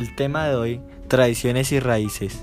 El tema de hoy, tradiciones y raíces.